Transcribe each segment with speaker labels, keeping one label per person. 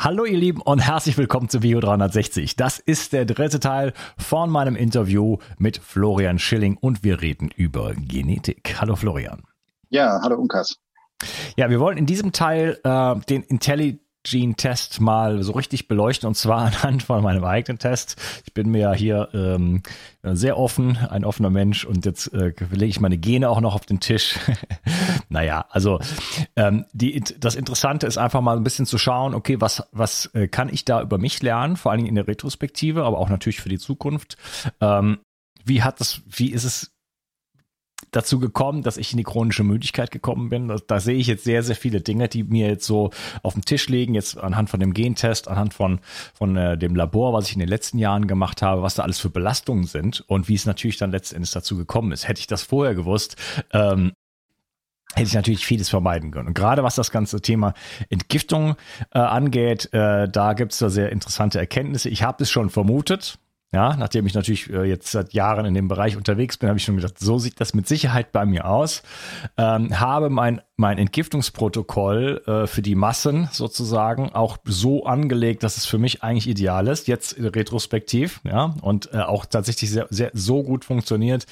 Speaker 1: Hallo ihr Lieben und herzlich willkommen zu Bio 360. Das ist der dritte Teil von meinem Interview mit Florian Schilling und wir reden über Genetik. Hallo Florian.
Speaker 2: Ja, hallo Unkas.
Speaker 1: Ja, wir wollen in diesem Teil äh, den Intelli Gene-Test mal so richtig beleuchten und zwar anhand von meinem eigenen Test. Ich bin mir ja hier ähm, sehr offen, ein offener Mensch und jetzt äh, lege ich meine Gene auch noch auf den Tisch. naja, also ähm, die, das Interessante ist einfach mal ein bisschen zu schauen, okay, was, was äh, kann ich da über mich lernen, vor allen Dingen in der Retrospektive, aber auch natürlich für die Zukunft. Ähm, wie hat das, wie ist es dazu gekommen, dass ich in die chronische Müdigkeit gekommen bin. Da, da, sehe ich jetzt sehr, sehr viele Dinge, die mir jetzt so auf den Tisch liegen, jetzt anhand von dem Gentest, anhand von, von äh, dem Labor, was ich in den letzten Jahren gemacht habe, was da alles für Belastungen sind und wie es natürlich dann letztendlich dazu gekommen ist. Hätte ich das vorher gewusst, ähm, hätte ich natürlich vieles vermeiden können. Und gerade was das ganze Thema Entgiftung äh, angeht, äh, da gibt es da sehr interessante Erkenntnisse. Ich habe es schon vermutet, ja, nachdem ich natürlich äh, jetzt seit Jahren in dem Bereich unterwegs bin, habe ich schon gedacht, so sieht das mit Sicherheit bei mir aus. Ähm, habe mein, mein Entgiftungsprotokoll äh, für die Massen sozusagen auch so angelegt, dass es für mich eigentlich ideal ist, jetzt retrospektiv, ja, und äh, auch tatsächlich sehr, sehr so gut funktioniert,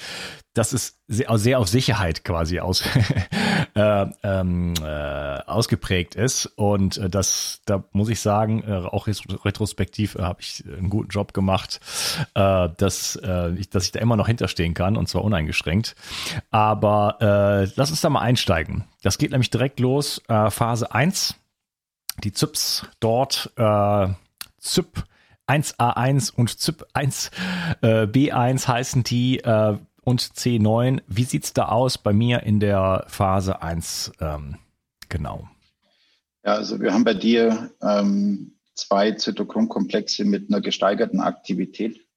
Speaker 1: dass es sehr, sehr auf Sicherheit quasi aus, äh, ähm, äh, ausgeprägt ist. Und äh, das, da muss ich sagen, äh, auch retrospektiv äh, habe ich einen guten Job gemacht, äh, dass, äh, ich, dass ich da immer noch hinterstehen kann und zwar uneingeschränkt. Aber äh, lass uns da mal einsteigen. Das geht nämlich direkt los. Äh, Phase 1. Die ZYPs dort, äh, ZYP 1A1 und ZYP 1 äh, B1 heißen die. Äh, und C9. Wie sieht es da aus bei mir in der Phase 1? Ähm, genau.
Speaker 2: Ja, also wir haben bei dir ähm, zwei Zytochronkomplexe mit einer gesteigerten Aktivität.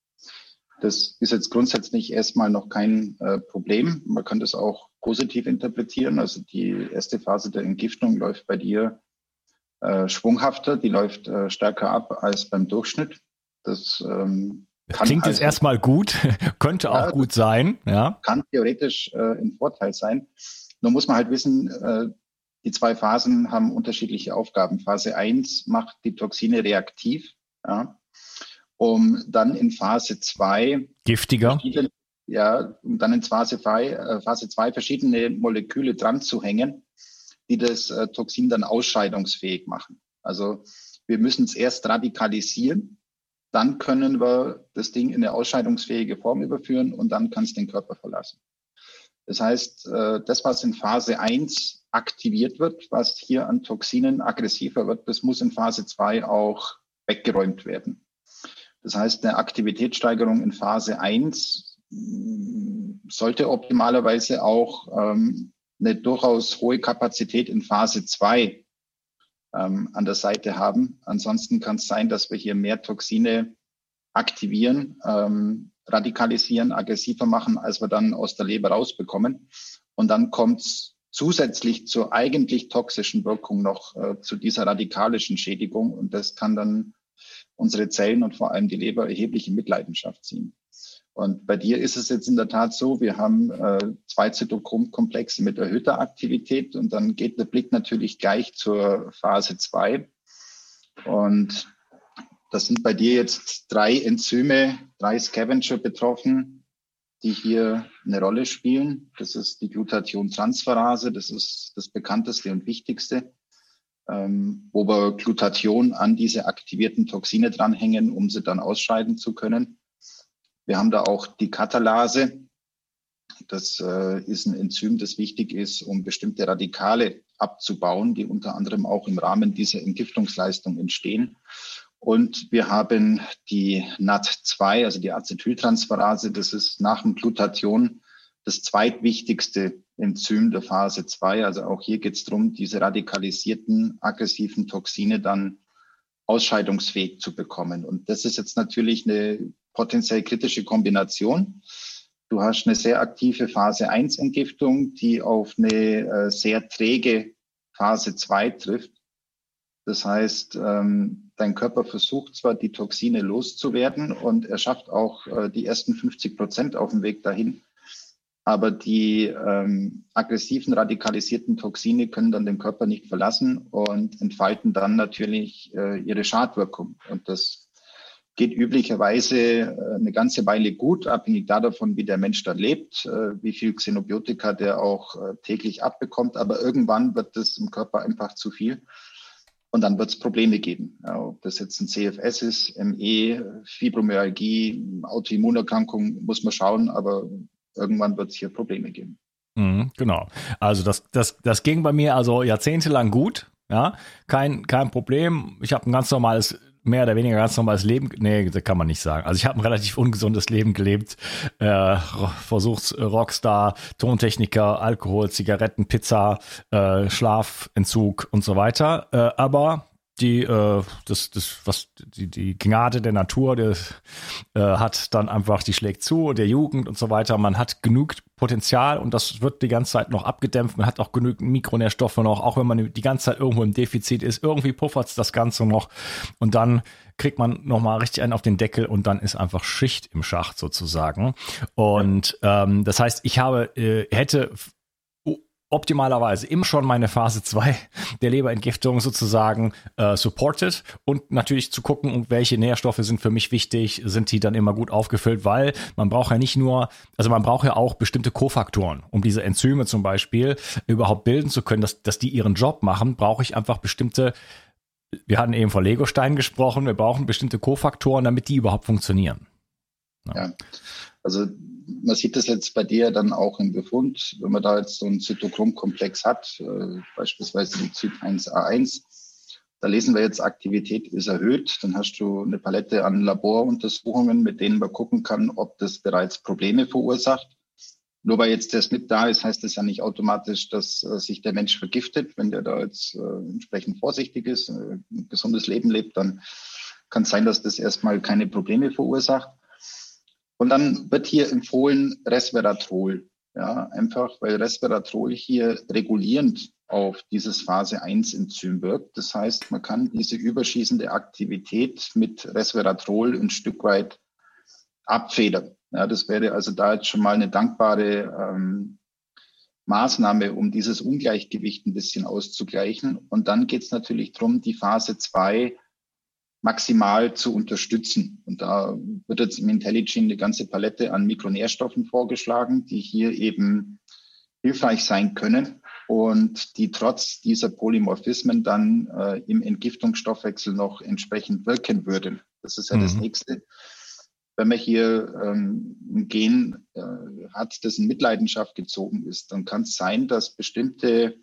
Speaker 2: Das ist jetzt grundsätzlich erstmal noch kein äh, Problem. Man kann das auch positiv interpretieren. Also die erste Phase der Entgiftung läuft bei dir äh, schwunghafter, die läuft äh, stärker ab als beim Durchschnitt. Das ähm,
Speaker 1: kann Klingt also, jetzt erstmal gut, könnte ja, auch gut sein. Ja.
Speaker 2: Kann theoretisch äh, ein Vorteil sein. Nur muss man halt wissen, äh, die zwei Phasen haben unterschiedliche Aufgaben. Phase 1 macht die Toxine reaktiv, ja, um dann in Phase 2
Speaker 1: giftiger.
Speaker 2: Ja, um dann in Phase 2 äh, Phase 2 verschiedene Moleküle dran zu hängen, die das äh, Toxin dann ausscheidungsfähig machen. Also wir müssen es erst radikalisieren, dann können wir das Ding in eine ausscheidungsfähige Form überführen und dann kann es den Körper verlassen. Das heißt, äh, das, was in Phase 1 aktiviert wird, was hier an Toxinen aggressiver wird, das muss in Phase 2 auch weggeräumt werden. Das heißt, eine Aktivitätssteigerung in Phase 1 mm, sollte optimalerweise auch ähm, eine durchaus hohe Kapazität in Phase 2 ähm, an der Seite haben. Ansonsten kann es sein, dass wir hier mehr Toxine aktivieren, ähm, radikalisieren, aggressiver machen, als wir dann aus der Leber rausbekommen. Und dann kommt es zusätzlich zur eigentlich toxischen Wirkung noch äh, zu dieser radikalischen Schädigung. Und das kann dann unsere Zellen und vor allem die Leber erheblich in Mitleidenschaft ziehen. Und bei dir ist es jetzt in der Tat so, wir haben äh, zwei Zytochrom-Komplexe mit erhöhter Aktivität und dann geht der Blick natürlich gleich zur Phase 2. Und das sind bei dir jetzt drei Enzyme, drei Scavenger betroffen, die hier eine Rolle spielen. Das ist die Glutathion-Transferase, das ist das bekannteste und wichtigste, ähm, wo wir Glutathion an diese aktivierten Toxine dranhängen, um sie dann ausscheiden zu können. Wir haben da auch die Katalase. Das äh, ist ein Enzym, das wichtig ist, um bestimmte Radikale abzubauen, die unter anderem auch im Rahmen dieser Entgiftungsleistung entstehen. Und wir haben die NAT2, also die Acetyltransferase. Das ist nach dem Glutathion das zweitwichtigste Enzym der Phase 2. Also auch hier geht es darum, diese radikalisierten, aggressiven Toxine dann ausscheidungsfähig zu bekommen. Und das ist jetzt natürlich eine potenziell kritische Kombination. Du hast eine sehr aktive Phase 1 Entgiftung, die auf eine äh, sehr träge Phase 2 trifft. Das heißt, ähm, dein Körper versucht zwar, die Toxine loszuwerden und er schafft auch äh, die ersten 50 Prozent auf dem Weg dahin. Aber die ähm, aggressiven, radikalisierten Toxine können dann den Körper nicht verlassen und entfalten dann natürlich äh, ihre Schadwirkung. Und das geht üblicherweise äh, eine ganze Weile gut, abhängig davon, wie der Mensch da lebt, äh, wie viel Xenobiotika der auch äh, täglich abbekommt. Aber irgendwann wird das im Körper einfach zu viel. Und dann wird es Probleme geben. ob das jetzt ein CFS ist, ME, Fibromyalgie, Autoimmunerkrankung, muss man schauen, aber irgendwann wird es hier Probleme geben.
Speaker 1: Mhm, genau. Also das, das, das ging bei mir also jahrzehntelang gut. Ja, kein, kein Problem. Ich habe ein ganz normales mehr oder weniger ganz normales Leben. Nee, das kann man nicht sagen. Also ich habe ein relativ ungesundes Leben gelebt. Äh, versucht Rockstar, Tontechniker, Alkohol, Zigaretten, Pizza, äh, Schlafentzug und so weiter. Äh, aber die, äh, das, das, was, die, die Gnade der Natur, der äh, hat dann einfach, die schlägt zu, der Jugend und so weiter. Man hat genug Potenzial und das wird die ganze Zeit noch abgedämpft. Man hat auch genügend Mikronährstoffe noch, auch wenn man die ganze Zeit irgendwo im Defizit ist. Irgendwie puffert es das Ganze noch und dann kriegt man nochmal richtig einen auf den Deckel und dann ist einfach Schicht im Schacht sozusagen. Und ähm, das heißt, ich habe, äh, hätte optimalerweise immer schon meine Phase 2 der Leberentgiftung sozusagen äh, supported und natürlich zu gucken, welche Nährstoffe sind für mich wichtig, sind die dann immer gut aufgefüllt, weil man braucht ja nicht nur, also man braucht ja auch bestimmte Kofaktoren, um diese Enzyme zum Beispiel überhaupt bilden zu können, dass, dass die ihren Job machen, brauche ich einfach bestimmte wir hatten eben von Legosteinen gesprochen, wir brauchen bestimmte Kofaktoren, damit die überhaupt funktionieren.
Speaker 2: Ja. ja. Also man sieht das jetzt bei dir dann auch im Befund, wenn man da jetzt so einen Zytochrom-Komplex hat, äh, beispielsweise die Zyt1A1, da lesen wir jetzt, Aktivität ist erhöht. Dann hast du eine Palette an Laboruntersuchungen, mit denen man gucken kann, ob das bereits Probleme verursacht. Nur weil jetzt der SNP da ist, heißt das ja nicht automatisch, dass äh, sich der Mensch vergiftet. Wenn der da jetzt äh, entsprechend vorsichtig ist, äh, ein gesundes Leben lebt, dann kann es sein, dass das erstmal keine Probleme verursacht. Und dann wird hier empfohlen Resveratrol. Ja, einfach weil Resveratrol hier regulierend auf dieses Phase 1 Enzym wirkt. Das heißt, man kann diese überschießende Aktivität mit Resveratrol ein Stück weit abfedern. Ja, das wäre also da jetzt schon mal eine dankbare ähm, Maßnahme, um dieses Ungleichgewicht ein bisschen auszugleichen. Und dann geht es natürlich darum, die Phase 2 maximal zu unterstützen. Und da wird jetzt im IntelliGene eine ganze Palette an Mikronährstoffen vorgeschlagen, die hier eben hilfreich sein können und die trotz dieser Polymorphismen dann äh, im Entgiftungsstoffwechsel noch entsprechend wirken würden. Das ist ja mhm. das nächste. Wenn man hier ähm, ein Gen äh, hat, das in Mitleidenschaft gezogen ist, dann kann es sein, dass bestimmte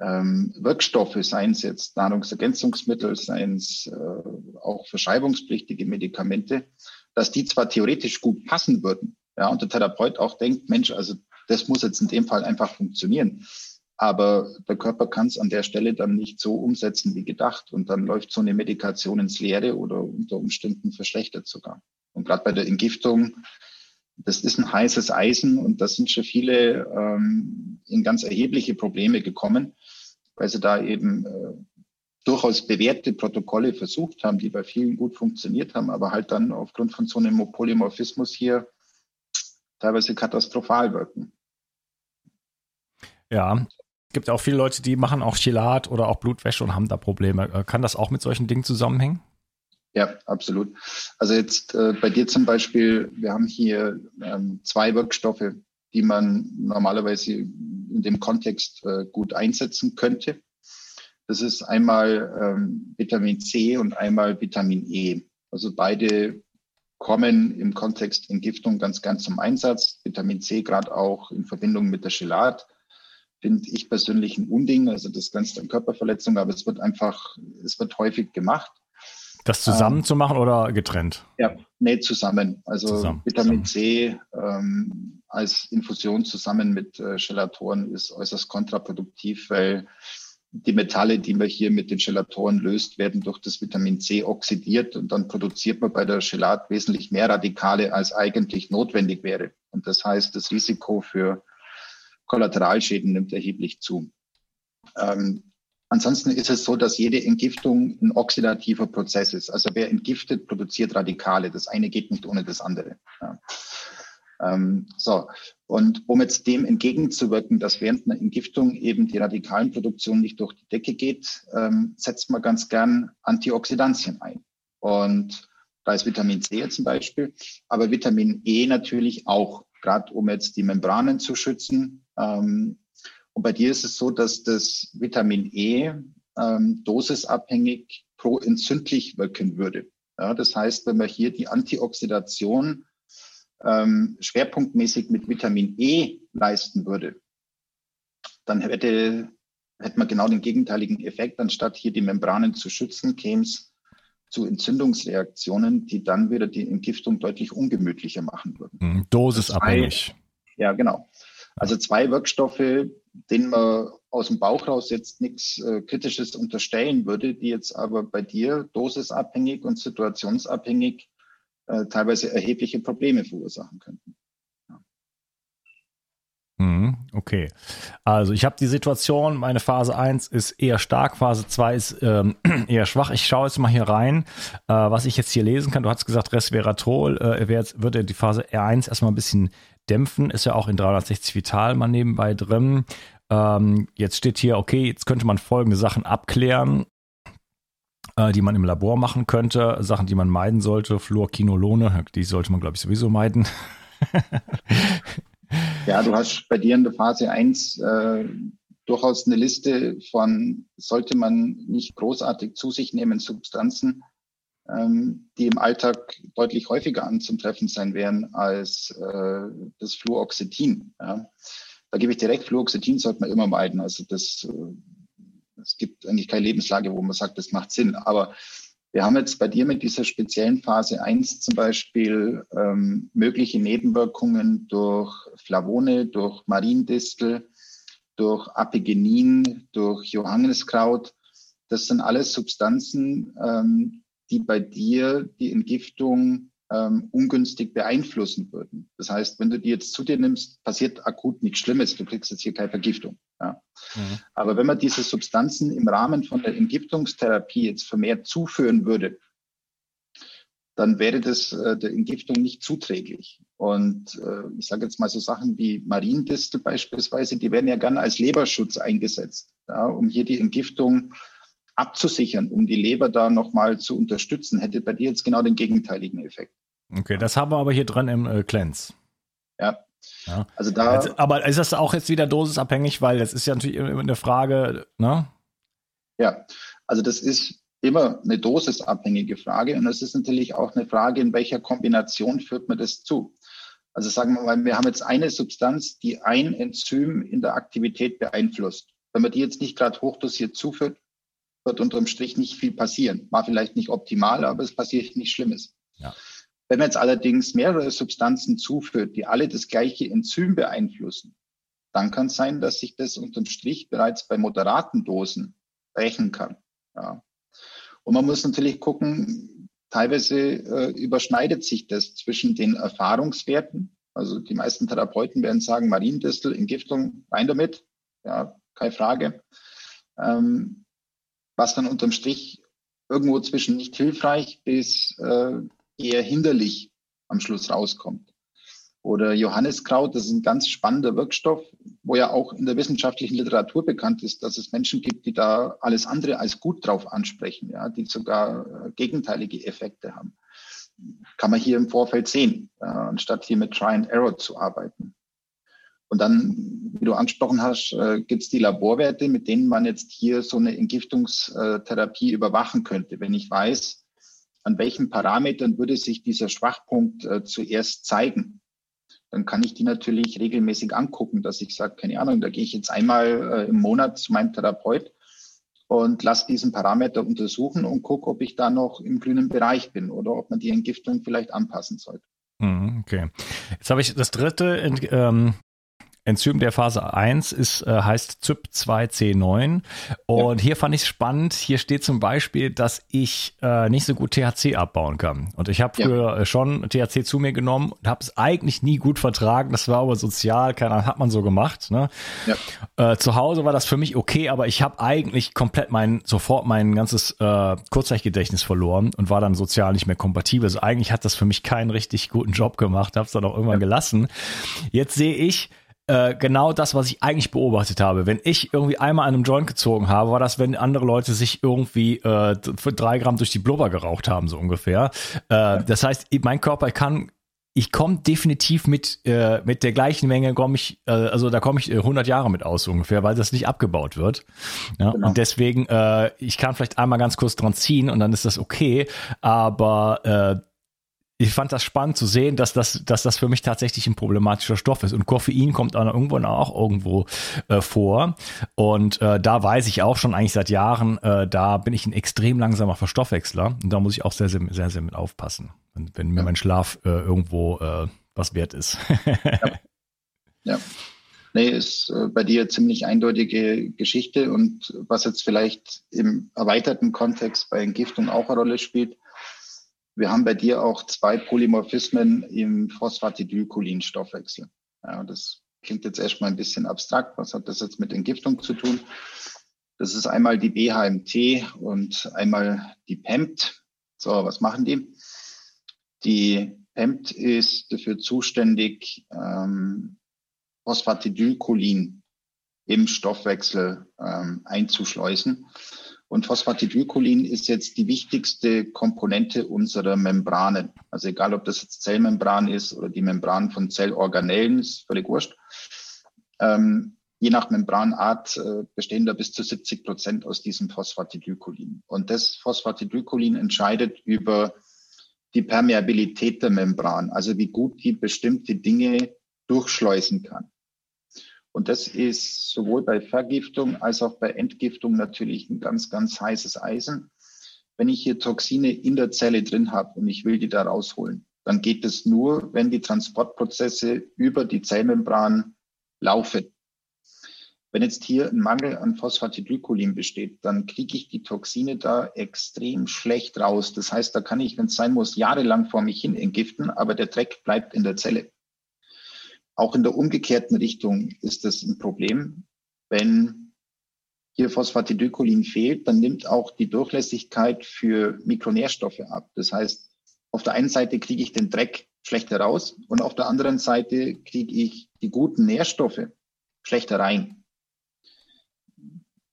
Speaker 2: ähm, Wirkstoffe, seien es jetzt Nahrungsergänzungsmittel, seien es äh, auch verschreibungspflichtige Medikamente, dass die zwar theoretisch gut passen würden, Ja, und der Therapeut auch denkt, Mensch, also das muss jetzt in dem Fall einfach funktionieren. Aber der Körper kann es an der Stelle dann nicht so umsetzen wie gedacht. Und dann läuft so eine Medikation ins Leere oder unter Umständen verschlechtert sogar. Und gerade bei der Entgiftung, das ist ein heißes Eisen und da sind schon viele ähm, in ganz erhebliche Probleme gekommen, weil sie da eben äh, durchaus bewährte Protokolle versucht haben, die bei vielen gut funktioniert haben, aber halt dann aufgrund von so einem Polymorphismus hier teilweise katastrophal wirken.
Speaker 1: Ja, es gibt auch viele Leute, die machen auch Chelat oder auch Blutwäsche und haben da Probleme. Äh, kann das auch mit solchen Dingen zusammenhängen?
Speaker 2: Ja, absolut. Also jetzt äh, bei dir zum Beispiel, wir haben hier ähm, zwei Wirkstoffe, die man normalerweise in dem Kontext äh, gut einsetzen könnte. Das ist einmal ähm, Vitamin C und einmal Vitamin E. Also beide kommen im Kontext Entgiftung ganz gern zum Einsatz. Vitamin C gerade auch in Verbindung mit der Chelat finde ich persönlich ein Unding. Also das Ganze an Körperverletzung, aber es wird einfach, es wird häufig gemacht.
Speaker 1: Das zusammen ähm, zu machen oder getrennt?
Speaker 2: Ja, nee, zusammen. Also zusammen, Vitamin. C ähm, als Infusion zusammen mit äh, Gelatoren ist äußerst kontraproduktiv, weil die Metalle, die man hier mit den Gelatoren löst, werden durch das Vitamin C oxidiert und dann produziert man bei der Gelat wesentlich mehr Radikale, als eigentlich notwendig wäre. Und das heißt, das Risiko für Kollateralschäden nimmt erheblich zu. Ähm, Ansonsten ist es so, dass jede Entgiftung ein oxidativer Prozess ist. Also wer entgiftet, produziert Radikale. Das eine geht nicht ohne das andere. Ja. Ähm, so. Und um jetzt dem entgegenzuwirken, dass während einer Entgiftung eben die Radikalenproduktion nicht durch die Decke geht, ähm, setzt man ganz gern Antioxidantien ein. Und da ist Vitamin C zum Beispiel, aber Vitamin E natürlich auch, gerade um jetzt die Membranen zu schützen. Ähm, und bei dir ist es so, dass das Vitamin E ähm, dosisabhängig proentzündlich wirken würde. Ja, das heißt, wenn man hier die Antioxidation ähm, schwerpunktmäßig mit Vitamin E leisten würde, dann hätte, hätte man genau den gegenteiligen Effekt. Anstatt hier die Membranen zu schützen, käme es zu Entzündungsreaktionen, die dann wieder die Entgiftung deutlich ungemütlicher machen würden.
Speaker 1: Mhm, dosisabhängig.
Speaker 2: Ja, genau. Also zwei Wirkstoffe, denen man aus dem Bauch raus jetzt nichts äh, Kritisches unterstellen würde, die jetzt aber bei dir dosisabhängig und situationsabhängig äh, teilweise erhebliche Probleme verursachen könnten.
Speaker 1: Mhm, okay. Also ich habe die Situation, meine Phase 1 ist eher stark, Phase 2 ist ähm, eher schwach. Ich schaue jetzt mal hier rein, äh, was ich jetzt hier lesen kann. Du hast gesagt, Resveratrol äh, wird die Phase R1 erstmal ein bisschen dämpfen, ist ja auch in 360 Vital mal nebenbei drin. Ähm, jetzt steht hier, okay, jetzt könnte man folgende Sachen abklären, äh, die man im Labor machen könnte, Sachen, die man meiden sollte, Fluorquinolone, die sollte man, glaube ich, sowieso meiden.
Speaker 2: ja, du hast bei dir in der Phase 1 äh, durchaus eine Liste von, sollte man nicht großartig zu sich nehmen, Substanzen, ähm, die im Alltag deutlich häufiger anzutreffen sein werden als äh, das Fluoxetin. Ja. Da gebe ich direkt, Fluoxetin sollte man immer meiden. Also das, äh, es gibt eigentlich keine Lebenslage, wo man sagt, das macht Sinn. Aber wir haben jetzt bei dir mit dieser speziellen Phase 1 zum Beispiel ähm, mögliche Nebenwirkungen durch Flavone, durch Mariendistel, durch Apigenin, durch Johanneskraut. Das sind alles Substanzen, ähm, die bei dir die Entgiftung ähm, ungünstig beeinflussen würden. Das heißt, wenn du die jetzt zu dir nimmst, passiert akut nichts Schlimmes. Du kriegst jetzt hier keine Vergiftung. Ja. Mhm. Aber wenn man diese Substanzen im Rahmen von der Entgiftungstherapie jetzt vermehrt zuführen würde, dann wäre das äh, der Entgiftung nicht zuträglich. Und äh, ich sage jetzt mal so Sachen wie Mariendistel beispielsweise, die werden ja gerne als Leberschutz eingesetzt, ja, um hier die Entgiftung abzusichern, um die Leber da nochmal zu unterstützen, hätte bei dir jetzt genau den gegenteiligen Effekt.
Speaker 1: Okay, das haben wir aber hier dran im äh, Cleanse.
Speaker 2: Ja. ja. Also da. Also,
Speaker 1: aber ist das auch jetzt wieder dosisabhängig, weil das ist ja natürlich immer eine Frage, ne?
Speaker 2: Ja, also das ist immer eine dosisabhängige Frage und es ist natürlich auch eine Frage, in welcher Kombination führt man das zu. Also sagen wir mal, wir haben jetzt eine Substanz, die ein Enzym in der Aktivität beeinflusst. Wenn man die jetzt nicht gerade hochdosiert zuführt, wird unterm Strich nicht viel passieren. War vielleicht nicht optimal, aber es passiert nichts Schlimmes. Ja. Wenn man jetzt allerdings mehrere Substanzen zuführt, die alle das gleiche Enzym beeinflussen, dann kann es sein, dass sich das unterm Strich bereits bei moderaten Dosen rächen kann. Ja. Und man muss natürlich gucken, teilweise äh, überschneidet sich das zwischen den Erfahrungswerten. Also die meisten Therapeuten werden sagen, Mariendistel, Entgiftung, rein damit. Ja, keine Frage. Ähm, was dann unterm Strich irgendwo zwischen nicht hilfreich bis äh, eher hinderlich am Schluss rauskommt. Oder Johanniskraut, das ist ein ganz spannender Wirkstoff, wo ja auch in der wissenschaftlichen Literatur bekannt ist, dass es Menschen gibt, die da alles andere als gut drauf ansprechen, ja, die sogar äh, gegenteilige Effekte haben. Kann man hier im Vorfeld sehen, äh, anstatt hier mit Try and Error zu arbeiten. Und dann, wie du angesprochen hast, äh, gibt es die Laborwerte, mit denen man jetzt hier so eine Entgiftungstherapie überwachen könnte. Wenn ich weiß, an welchen Parametern würde sich dieser Schwachpunkt äh, zuerst zeigen, dann kann ich die natürlich regelmäßig angucken, dass ich sage, keine Ahnung, da gehe ich jetzt einmal äh, im Monat zu meinem Therapeut und lasse diesen Parameter untersuchen und gucke, ob ich da noch im grünen Bereich bin oder ob man die Entgiftung vielleicht anpassen sollte.
Speaker 1: Mhm, okay. Jetzt habe ich das dritte ähm, Enzym der Phase 1 ist, äh, heißt ZYP2C9. Und ja. hier fand ich es spannend. Hier steht zum Beispiel, dass ich äh, nicht so gut THC abbauen kann. Und ich habe früher ja. Äh, schon THC zu mir genommen und habe es eigentlich nie gut vertragen. Das war aber sozial, keine Ahnung, hat man so gemacht. Ne? Ja. Äh, zu Hause war das für mich okay, aber ich habe eigentlich komplett mein, sofort mein ganzes äh, Kurzzeitgedächtnis verloren und war dann sozial nicht mehr kompatibel. Also eigentlich hat das für mich keinen richtig guten Job gemacht, habe es dann auch irgendwann gelassen. Jetzt sehe ich, äh, genau das, was ich eigentlich beobachtet habe. Wenn ich irgendwie einmal an einem Joint gezogen habe, war das, wenn andere Leute sich irgendwie äh, für drei Gramm durch die Blubber geraucht haben, so ungefähr. Äh, das heißt, mein Körper kann ich komme definitiv mit äh, mit der gleichen Menge komme ich äh, also da komme ich 100 äh, Jahre mit aus ungefähr, weil das nicht abgebaut wird. Ja? Genau. Und deswegen äh, ich kann vielleicht einmal ganz kurz dran ziehen und dann ist das okay, aber äh, ich fand das spannend zu sehen, dass das, dass das für mich tatsächlich ein problematischer Stoff ist. Und Koffein kommt dann irgendwann auch irgendwo äh, vor. Und äh, da weiß ich auch schon eigentlich seit Jahren, äh, da bin ich ein extrem langsamer Verstoffwechsler. Und da muss ich auch sehr, sehr, sehr, sehr mit aufpassen, wenn, wenn mir mein Schlaf äh, irgendwo äh, was wert ist.
Speaker 2: ja. ja. Nee, ist äh, bei dir ziemlich eindeutige Geschichte und was jetzt vielleicht im erweiterten Kontext bei Entgiftung auch eine Rolle spielt, wir haben bei dir auch zwei Polymorphismen im Phosphatidylcholin-Stoffwechsel. Ja, das klingt jetzt erstmal ein bisschen abstrakt. Was hat das jetzt mit Entgiftung zu tun? Das ist einmal die BHMT und einmal die PEMT. So, was machen die? Die PEMT ist dafür zuständig, ähm, Phosphatidylcholin im Stoffwechsel ähm, einzuschleusen. Und Phosphatidylcholin ist jetzt die wichtigste Komponente unserer Membranen. Also egal, ob das jetzt Zellmembran ist oder die Membran von Zellorganellen, ist völlig wurscht. Ähm, je nach Membranart äh, bestehen da bis zu 70 Prozent aus diesem Phosphatidylcholin. Und das Phosphatidylcholin entscheidet über die Permeabilität der Membran, also wie gut die bestimmte Dinge durchschleusen kann. Und das ist sowohl bei Vergiftung als auch bei Entgiftung natürlich ein ganz, ganz heißes Eisen. Wenn ich hier Toxine in der Zelle drin habe und ich will die da rausholen, dann geht es nur, wenn die Transportprozesse über die Zellmembran laufen. Wenn jetzt hier ein Mangel an Phosphatidylcholin besteht, dann kriege ich die Toxine da extrem schlecht raus. Das heißt, da kann ich, wenn es sein muss, jahrelang vor mich hin entgiften, aber der Dreck bleibt in der Zelle. Auch in der umgekehrten Richtung ist das ein Problem. Wenn hier Phosphatidylcholin fehlt, dann nimmt auch die Durchlässigkeit für Mikronährstoffe ab. Das heißt, auf der einen Seite kriege ich den Dreck schlechter raus und auf der anderen Seite kriege ich die guten Nährstoffe schlechter rein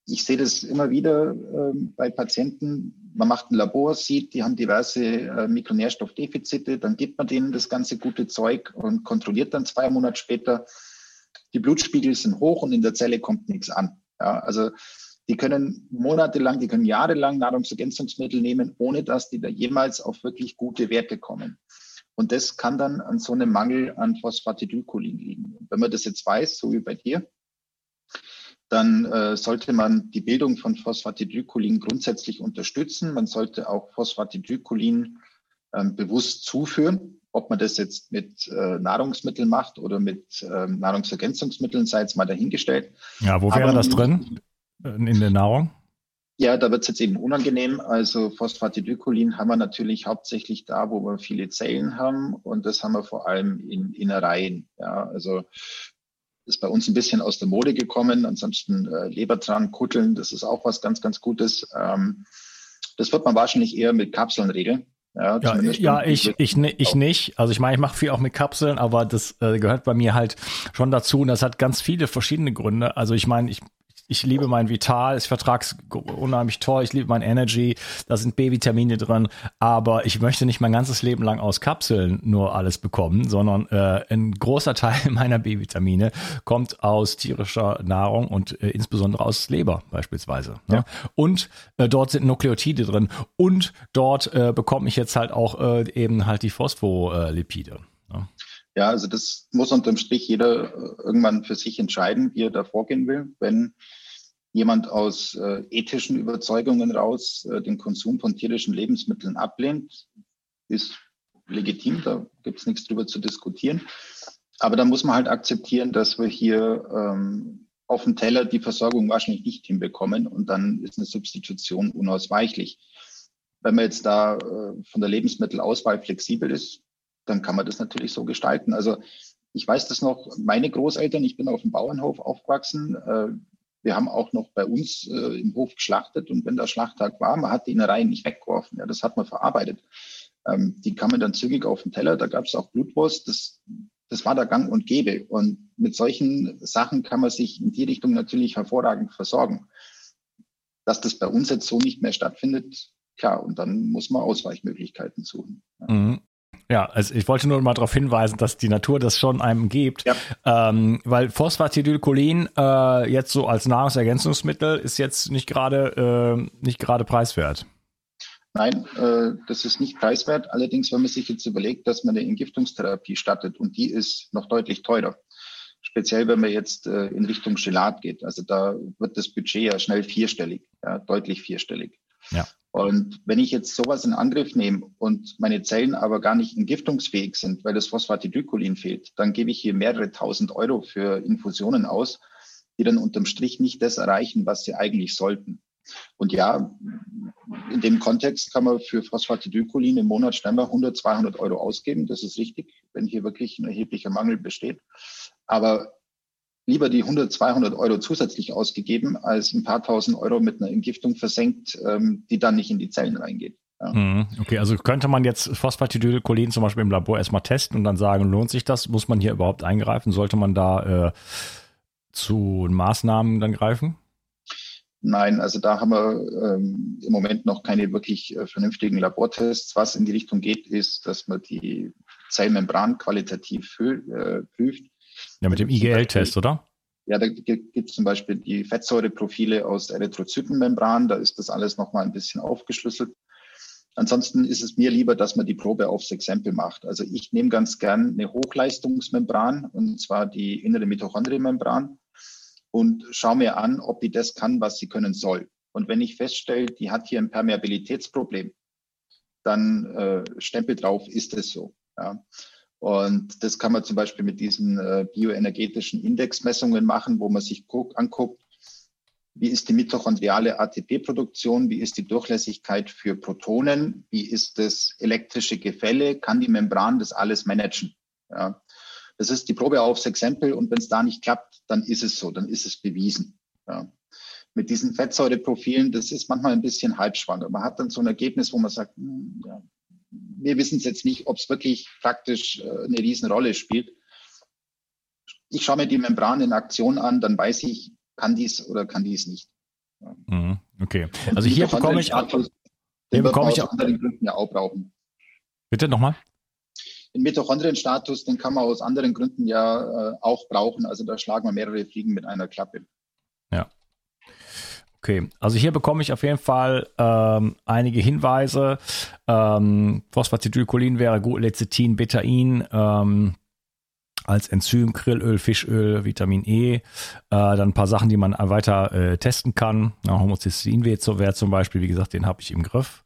Speaker 2: ich sehe das immer wieder äh, bei Patienten. Man macht ein Labor, sieht, die haben diverse äh, Mikronährstoffdefizite, dann gibt man denen das ganze gute Zeug und kontrolliert dann zwei Monate später. Die Blutspiegel sind hoch und in der Zelle kommt nichts an. Ja, also die können monatelang, die können jahrelang Nahrungsergänzungsmittel nehmen, ohne dass die da jemals auf wirklich gute Werte kommen. Und das kann dann an so einem Mangel an Phosphatidylcholin liegen. Wenn man das jetzt weiß, so wie bei dir, dann äh, sollte man die Bildung von Phosphatidylcholin grundsätzlich unterstützen. Man sollte auch Phosphatidylcholin ähm, bewusst zuführen. Ob man das jetzt mit äh, Nahrungsmitteln macht oder mit ähm, Nahrungsergänzungsmitteln, sei es mal dahingestellt.
Speaker 1: Ja, wo wäre Aber, das drin in der Nahrung?
Speaker 2: Ja, da wird es jetzt eben unangenehm. Also Phosphatidylcholin haben wir natürlich hauptsächlich da, wo wir viele Zellen haben und das haben wir vor allem in Innereien. Ja, also ist bei uns ein bisschen aus der Mode gekommen. Ansonsten äh, Lebertran, Kutteln, das ist auch was ganz, ganz Gutes. Ähm, das wird man wahrscheinlich eher mit Kapseln regeln.
Speaker 1: Ja, ja, ja ich, ich, ich nicht. Also ich meine, ich mache viel auch mit Kapseln, aber das äh, gehört bei mir halt schon dazu und das hat ganz viele verschiedene Gründe. Also ich meine, ich ich liebe mein Vital, ich vertrag's unheimlich toll, ich liebe mein Energy, da sind B-Vitamine drin, aber ich möchte nicht mein ganzes Leben lang aus Kapseln nur alles bekommen, sondern äh, ein großer Teil meiner B-Vitamine kommt aus tierischer Nahrung und äh, insbesondere aus Leber beispielsweise. Ne? Ja. Und äh, dort sind Nukleotide drin und dort äh, bekomme ich jetzt halt auch äh, eben halt die Phospholipide.
Speaker 2: Ne? Ja, also das muss unterm Strich jeder äh, irgendwann für sich entscheiden, wie er da vorgehen will. Wenn jemand aus äh, ethischen Überzeugungen raus äh, den Konsum von tierischen Lebensmitteln ablehnt, ist legitim, da gibt es nichts drüber zu diskutieren. Aber da muss man halt akzeptieren, dass wir hier ähm, auf dem Teller die Versorgung wahrscheinlich nicht hinbekommen und dann ist eine Substitution unausweichlich. Wenn man jetzt da äh, von der Lebensmittelauswahl flexibel ist, dann kann man das natürlich so gestalten. Also ich weiß das noch, meine Großeltern, ich bin auf dem Bauernhof aufgewachsen. Äh, wir haben auch noch bei uns äh, im Hof geschlachtet und wenn der Schlachttag war, man hat die Innereien nicht weggeworfen. Ja, das hat man verarbeitet. Ähm, die kamen dann zügig auf den Teller, da gab es auch Blutwurst. Das, das war der Gang und Gäbe. Und mit solchen Sachen kann man sich in die Richtung natürlich hervorragend versorgen. Dass das bei uns jetzt so nicht mehr stattfindet, klar, und dann muss man Ausweichmöglichkeiten suchen. Mhm.
Speaker 1: Ja, also ich wollte nur mal darauf hinweisen, dass die Natur das schon einem gibt, ja. ähm, weil Phosphatidylcholin äh, jetzt so als Nahrungsergänzungsmittel ist jetzt nicht gerade äh, nicht gerade preiswert.
Speaker 2: Nein, äh, das ist nicht preiswert. Allerdings, wenn man sich jetzt überlegt, dass man eine Entgiftungstherapie startet und die ist noch deutlich teurer. Speziell, wenn man jetzt äh, in Richtung Gelat geht. Also da wird das Budget ja schnell vierstellig, ja, deutlich vierstellig. Ja. Und wenn ich jetzt sowas in Angriff nehme und meine Zellen aber gar nicht entgiftungsfähig sind, weil das Phosphatidylcholin fehlt, dann gebe ich hier mehrere tausend Euro für Infusionen aus, die dann unterm Strich nicht das erreichen, was sie eigentlich sollten. Und ja, in dem Kontext kann man für Phosphatidylcholin im Monat schnell mal 100, 200 Euro ausgeben. Das ist richtig, wenn hier wirklich ein erheblicher Mangel besteht. Aber lieber die 100, 200 Euro zusätzlich ausgegeben, als ein paar tausend Euro mit einer Entgiftung versenkt, ähm, die dann nicht in die Zellen reingeht.
Speaker 1: Ja. Mhm. Okay, also könnte man jetzt Phosphatidylcholin zum Beispiel im Labor erstmal testen und dann sagen, lohnt sich das? Muss man hier überhaupt eingreifen? Sollte man da äh, zu Maßnahmen dann greifen?
Speaker 2: Nein, also da haben wir ähm, im Moment noch keine wirklich äh, vernünftigen Labortests. Was in die Richtung geht, ist, dass man die Zellmembran qualitativ äh, prüft
Speaker 1: ja, mit dem IGL-Test, oder?
Speaker 2: Ja, da gibt es zum Beispiel die Fettsäureprofile aus Erythrozytenmembran. Da ist das alles nochmal ein bisschen aufgeschlüsselt. Ansonsten ist es mir lieber, dass man die Probe aufs Exempel macht. Also ich nehme ganz gern eine Hochleistungsmembran, und zwar die innere Mitochondrienmembran, und schaue mir an, ob die das kann, was sie können soll. Und wenn ich feststelle, die hat hier ein Permeabilitätsproblem, dann äh, Stempel drauf, ist es so. Ja. Und das kann man zum Beispiel mit diesen äh, bioenergetischen Indexmessungen machen, wo man sich guck, anguckt, wie ist die mitochondriale ATP-Produktion, wie ist die Durchlässigkeit für Protonen, wie ist das elektrische Gefälle, kann die Membran das alles managen. Ja. Das ist die Probe aufs Exempel und wenn es da nicht klappt, dann ist es so, dann ist es bewiesen. Ja. Mit diesen Fettsäureprofilen, das ist manchmal ein bisschen halbschwanger. Man hat dann so ein Ergebnis, wo man sagt, hm, ja, wir wissen es jetzt nicht, ob es wirklich praktisch äh, eine Riesenrolle spielt. Ich schaue mir die Membran in Aktion an, dann weiß ich, kann dies oder kann dies nicht.
Speaker 1: Mhm, okay. also hier bekomme ich, Status, hier bekomme ich aus
Speaker 2: anderen Gründen ja auch brauchen.
Speaker 1: Bitte nochmal?
Speaker 2: Den Mitochondrienstatus, den kann man aus anderen Gründen ja äh, auch brauchen. Also da schlagen wir mehrere Fliegen mit einer Klappe.
Speaker 1: Ja. Okay, also hier bekomme ich auf jeden Fall ähm, einige Hinweise. Ähm, Phosphatidylcholin wäre gut, Lecithin, Betain, ähm, als Enzym, Krillöl, Fischöl, Vitamin E, äh, dann ein paar Sachen, die man weiter äh, testen kann. Ja, Homozysteinwert zum Beispiel, wie gesagt, den habe ich im Griff.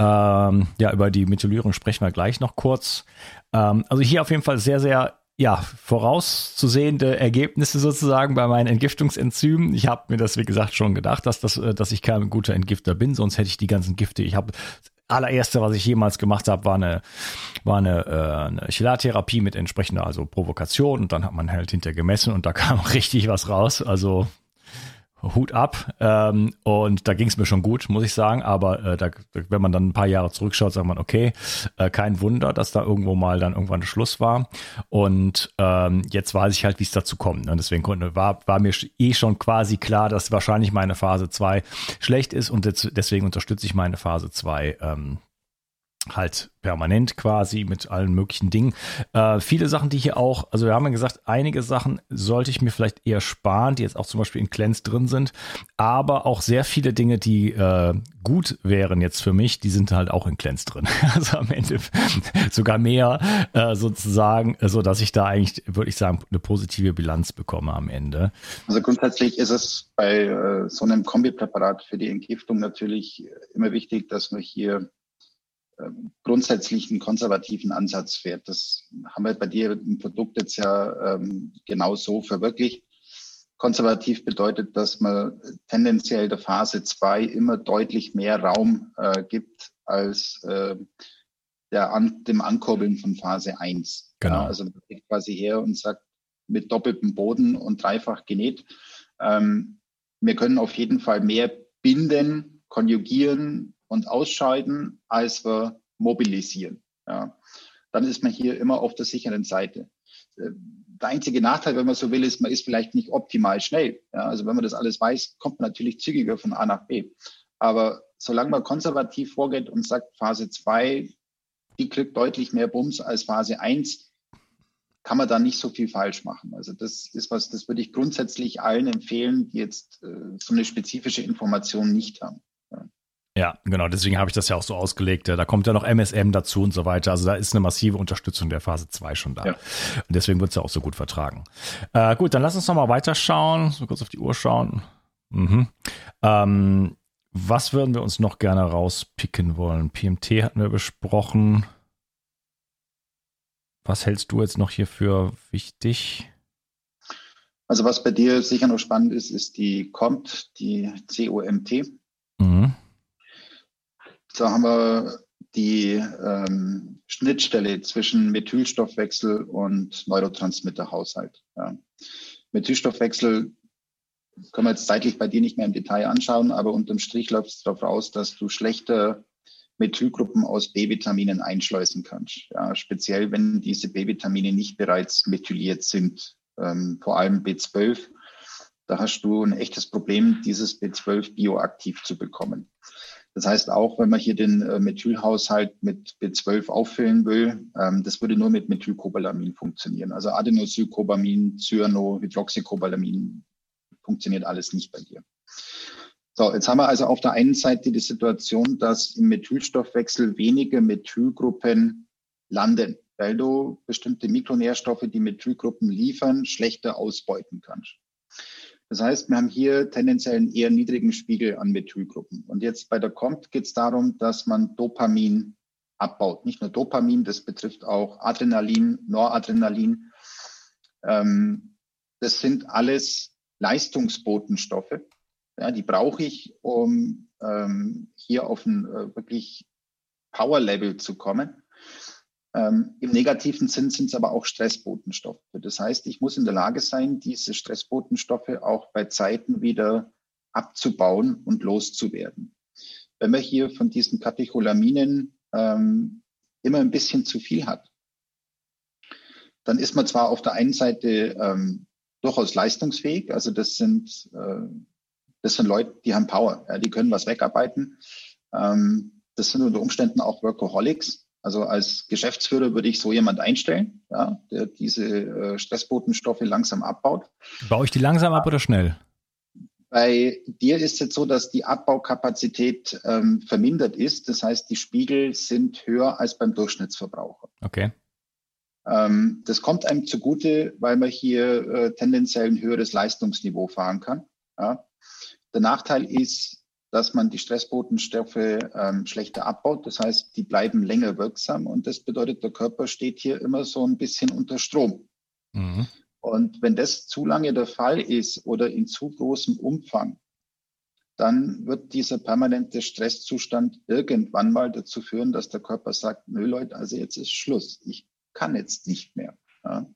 Speaker 1: Ähm, ja, über die Methylierung sprechen wir gleich noch kurz. Ähm, also hier auf jeden Fall sehr, sehr ja, vorauszusehende Ergebnisse sozusagen bei meinen Entgiftungsenzymen. Ich habe mir das, wie gesagt, schon gedacht, dass, das, äh, dass ich kein guter Entgifter bin, sonst hätte ich die ganzen Gifte. Ich habe allererste, was ich jemals gemacht habe, war eine, war eine, äh, eine Chelartherapie mit entsprechender also Provokation und dann hat man halt hinter gemessen und da kam richtig was raus. Also Hut ab. Ähm, und da ging es mir schon gut, muss ich sagen. Aber äh, da, wenn man dann ein paar Jahre zurückschaut, sagt man, okay, äh, kein Wunder, dass da irgendwo mal dann irgendwann Schluss war. Und ähm, jetzt weiß ich halt, wie es dazu kommt. Und deswegen konnte, war, war mir eh schon quasi klar, dass wahrscheinlich meine Phase 2 schlecht ist und deswegen unterstütze ich meine Phase 2 ähm, halt permanent quasi mit allen möglichen Dingen. Äh, viele Sachen, die hier auch, also wir haben ja gesagt, einige Sachen sollte ich mir vielleicht eher sparen, die jetzt auch zum Beispiel in Cleanse drin sind, aber auch sehr viele Dinge, die äh, gut wären jetzt für mich, die sind halt auch in Cleanse drin. Also am Ende sogar mehr äh, sozusagen, so dass ich da eigentlich, würde ich sagen, eine positive Bilanz bekomme am Ende.
Speaker 2: Also grundsätzlich ist es bei äh, so einem Kombipräparat für die Entgiftung natürlich immer wichtig, dass man hier grundsätzlich einen konservativen Ansatz fährt. Das haben wir bei dir im Produkt jetzt ja ähm, genau so verwirklicht. Konservativ bedeutet, dass man tendenziell der Phase 2 immer deutlich mehr Raum äh, gibt als äh, der an, dem Ankurbeln von Phase 1. Genau. Ja, also man geht quasi her und sagt, mit doppeltem Boden und dreifach genäht. Ähm, wir können auf jeden Fall mehr binden, konjugieren, und ausscheiden, als wir mobilisieren. Ja. Dann ist man hier immer auf der sicheren Seite. Äh, der einzige Nachteil, wenn man so will, ist, man ist vielleicht nicht optimal schnell. Ja, also wenn man das alles weiß, kommt man natürlich zügiger von A nach B. Aber solange man konservativ vorgeht und sagt, Phase 2, die kriegt deutlich mehr Bums als Phase 1, kann man da nicht so viel falsch machen. Also das ist was, das würde ich grundsätzlich allen empfehlen, die jetzt äh, so eine spezifische Information nicht haben.
Speaker 1: Ja, genau, deswegen habe ich das ja auch so ausgelegt. Da kommt ja noch MSM dazu und so weiter. Also da ist eine massive Unterstützung der Phase 2 schon da. Ja. Und deswegen wird es ja auch so gut vertragen. Äh, gut, dann lass uns nochmal weiterschauen. So kurz auf die Uhr schauen. Mhm. Ähm, was würden wir uns noch gerne rauspicken wollen? PMT hatten wir besprochen. Was hältst du jetzt noch hier für wichtig?
Speaker 2: Also was bei dir sicher noch spannend ist, ist die COMT, die COMT. Mhm. Da haben wir die ähm, Schnittstelle zwischen Methylstoffwechsel und Neurotransmitterhaushalt. Ja. Methylstoffwechsel können wir jetzt zeitlich bei dir nicht mehr im Detail anschauen, aber unterm Strich läuft es darauf raus, dass du schlechte Methylgruppen aus B-Vitaminen einschleusen kannst. Ja, speziell, wenn diese B-Vitamine nicht bereits methyliert sind, ähm, vor allem B12. Da hast du ein echtes Problem, dieses B12 bioaktiv zu bekommen. Das heißt, auch wenn man hier den äh, Methylhaushalt mit B12 auffüllen will, ähm, das würde nur mit Methylcobalamin funktionieren. Also Adenosylcobamin, Cyano, Hydroxycobalamin funktioniert alles nicht bei dir. So, jetzt haben wir also auf der einen Seite die Situation, dass im Methylstoffwechsel wenige Methylgruppen landen, weil du bestimmte Mikronährstoffe, die Methylgruppen liefern, schlechter ausbeuten kannst. Das heißt, wir haben hier tendenziell einen eher niedrigen Spiegel an Methylgruppen. Und jetzt bei der COMT geht es darum, dass man Dopamin abbaut. Nicht nur Dopamin, das betrifft auch Adrenalin, Noradrenalin. Ähm, das sind alles Leistungsbotenstoffe. Ja, die brauche ich, um ähm, hier auf ein äh, wirklich Power-Level zu kommen. Ähm, Im negativen Sinn sind es aber auch Stressbotenstoffe. Das heißt, ich muss in der Lage sein, diese Stressbotenstoffe auch bei Zeiten wieder abzubauen und loszuwerden. Wenn man hier von diesen Katecholaminen ähm, immer ein bisschen zu viel hat, dann ist man zwar auf der einen Seite ähm, durchaus leistungsfähig, also das sind, äh, das sind Leute, die haben Power, ja, die können was wegarbeiten. Ähm, das sind unter Umständen auch Workaholics, also als Geschäftsführer würde ich so jemand einstellen, ja, der diese äh, Stressbotenstoffe langsam abbaut.
Speaker 1: Baue ich die langsam ab oder schnell?
Speaker 2: Bei dir ist es jetzt so, dass die Abbaukapazität ähm, vermindert ist. Das heißt, die Spiegel sind höher als beim Durchschnittsverbraucher.
Speaker 1: Okay.
Speaker 2: Ähm, das kommt einem zugute, weil man hier äh, tendenziell ein höheres Leistungsniveau fahren kann. Ja. Der Nachteil ist, dass man die Stressbotenstoffe ähm, schlechter abbaut. Das heißt, die bleiben länger wirksam und das bedeutet, der Körper steht hier immer so ein bisschen unter Strom. Mhm. Und wenn das zu lange der Fall ist oder in zu großem Umfang, dann wird dieser permanente Stresszustand irgendwann mal dazu führen, dass der Körper sagt, nö Leute, also jetzt ist Schluss. Ich kann jetzt nicht mehr. Ja.